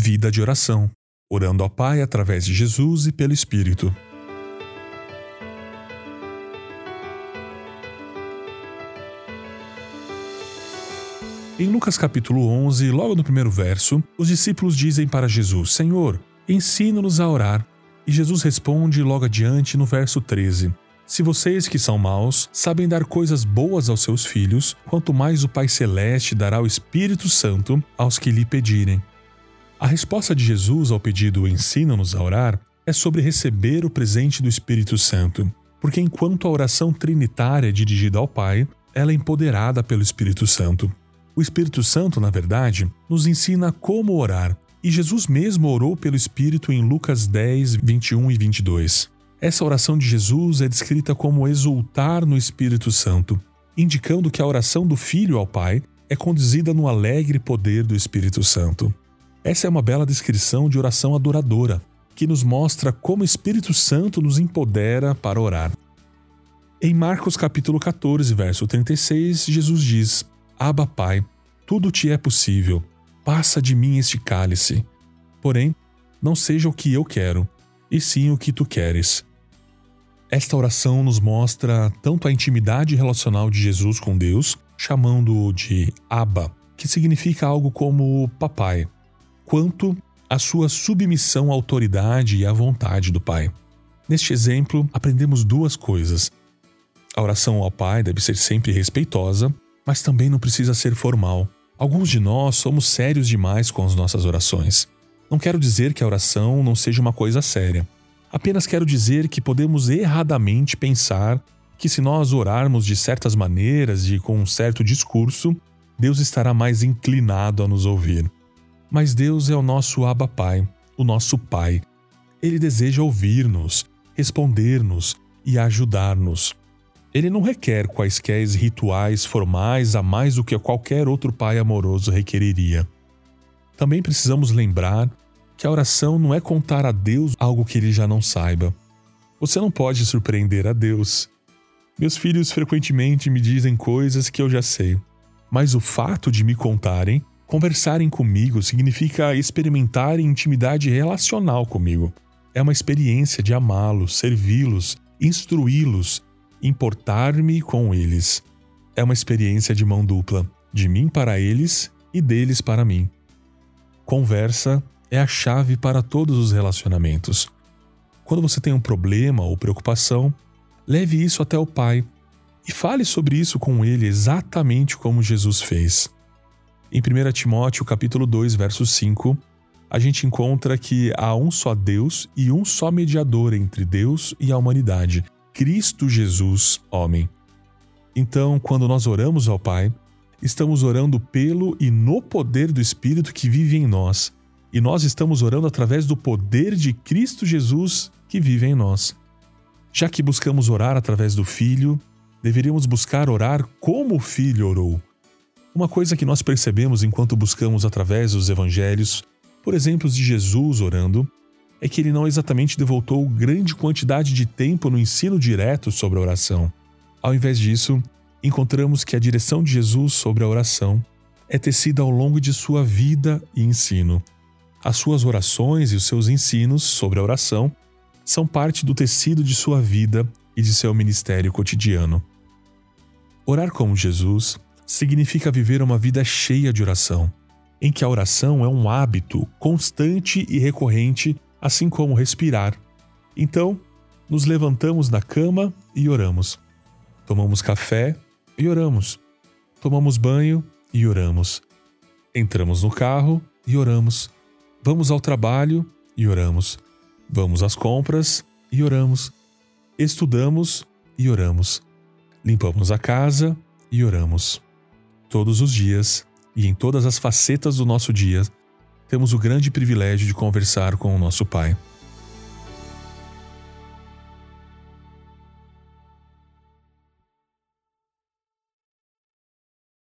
Vida de oração, orando ao Pai através de Jesus e pelo Espírito. Em Lucas capítulo 11, logo no primeiro verso, os discípulos dizem para Jesus: Senhor, ensina-nos a orar. E Jesus responde logo adiante no verso 13: Se vocês que são maus sabem dar coisas boas aos seus filhos, quanto mais o Pai Celeste dará o Espírito Santo aos que lhe pedirem. A resposta de Jesus ao pedido Ensina-nos a orar é sobre receber o presente do Espírito Santo, porque enquanto a oração trinitária é dirigida ao Pai, ela é empoderada pelo Espírito Santo. O Espírito Santo, na verdade, nos ensina como orar, e Jesus mesmo orou pelo Espírito em Lucas 10, 21 e 22. Essa oração de Jesus é descrita como exultar no Espírito Santo, indicando que a oração do Filho ao Pai é conduzida no alegre poder do Espírito Santo. Essa é uma bela descrição de oração adoradora, que nos mostra como o Espírito Santo nos empodera para orar. Em Marcos capítulo 14, verso 36, Jesus diz: Abba, Pai, tudo te é possível. Passa de mim este cálice. Porém, não seja o que eu quero, e sim o que tu queres. Esta oração nos mostra tanto a intimidade relacional de Jesus com Deus, chamando-o de Abba, que significa algo como papai, quanto a sua submissão à autoridade e à vontade do Pai. Neste exemplo, aprendemos duas coisas. A oração ao Pai deve ser sempre respeitosa mas também não precisa ser formal. Alguns de nós somos sérios demais com as nossas orações. Não quero dizer que a oração não seja uma coisa séria. Apenas quero dizer que podemos erradamente pensar que se nós orarmos de certas maneiras e com um certo discurso, Deus estará mais inclinado a nos ouvir. Mas Deus é o nosso Abba Pai, o nosso Pai. Ele deseja ouvir-nos, responder-nos e ajudar-nos. Ele não requer quaisquer rituais formais a mais do que qualquer outro pai amoroso requeriria. Também precisamos lembrar que a oração não é contar a Deus algo que ele já não saiba. Você não pode surpreender a Deus. Meus filhos frequentemente me dizem coisas que eu já sei, mas o fato de me contarem, conversarem comigo, significa experimentar intimidade relacional comigo. É uma experiência de amá-los, servi-los, instruí-los importar-me com eles. É uma experiência de mão dupla, de mim para eles e deles para mim. Conversa é a chave para todos os relacionamentos. Quando você tem um problema ou preocupação, leve isso até o Pai e fale sobre isso com ele exatamente como Jesus fez. Em 1 Timóteo capítulo 2, verso 5, a gente encontra que há um só Deus e um só mediador entre Deus e a humanidade, Cristo Jesus, homem. Então, quando nós oramos ao Pai, estamos orando pelo e no poder do Espírito que vive em nós, e nós estamos orando através do poder de Cristo Jesus que vive em nós. Já que buscamos orar através do Filho, deveríamos buscar orar como o Filho orou. Uma coisa que nós percebemos enquanto buscamos através dos evangelhos, por exemplos de Jesus orando, é que ele não exatamente devotou grande quantidade de tempo no ensino direto sobre a oração. Ao invés disso, encontramos que a direção de Jesus sobre a oração é tecida ao longo de sua vida e ensino. As suas orações e os seus ensinos sobre a oração são parte do tecido de sua vida e de seu ministério cotidiano. Orar como Jesus significa viver uma vida cheia de oração, em que a oração é um hábito constante e recorrente assim como respirar. Então, nos levantamos da cama e oramos. Tomamos café e oramos. Tomamos banho e oramos. Entramos no carro e oramos. Vamos ao trabalho e oramos. Vamos às compras e oramos. Estudamos e oramos. Limpamos a casa e oramos. Todos os dias e em todas as facetas do nosso dia, temos o grande privilégio de conversar com o nosso Pai.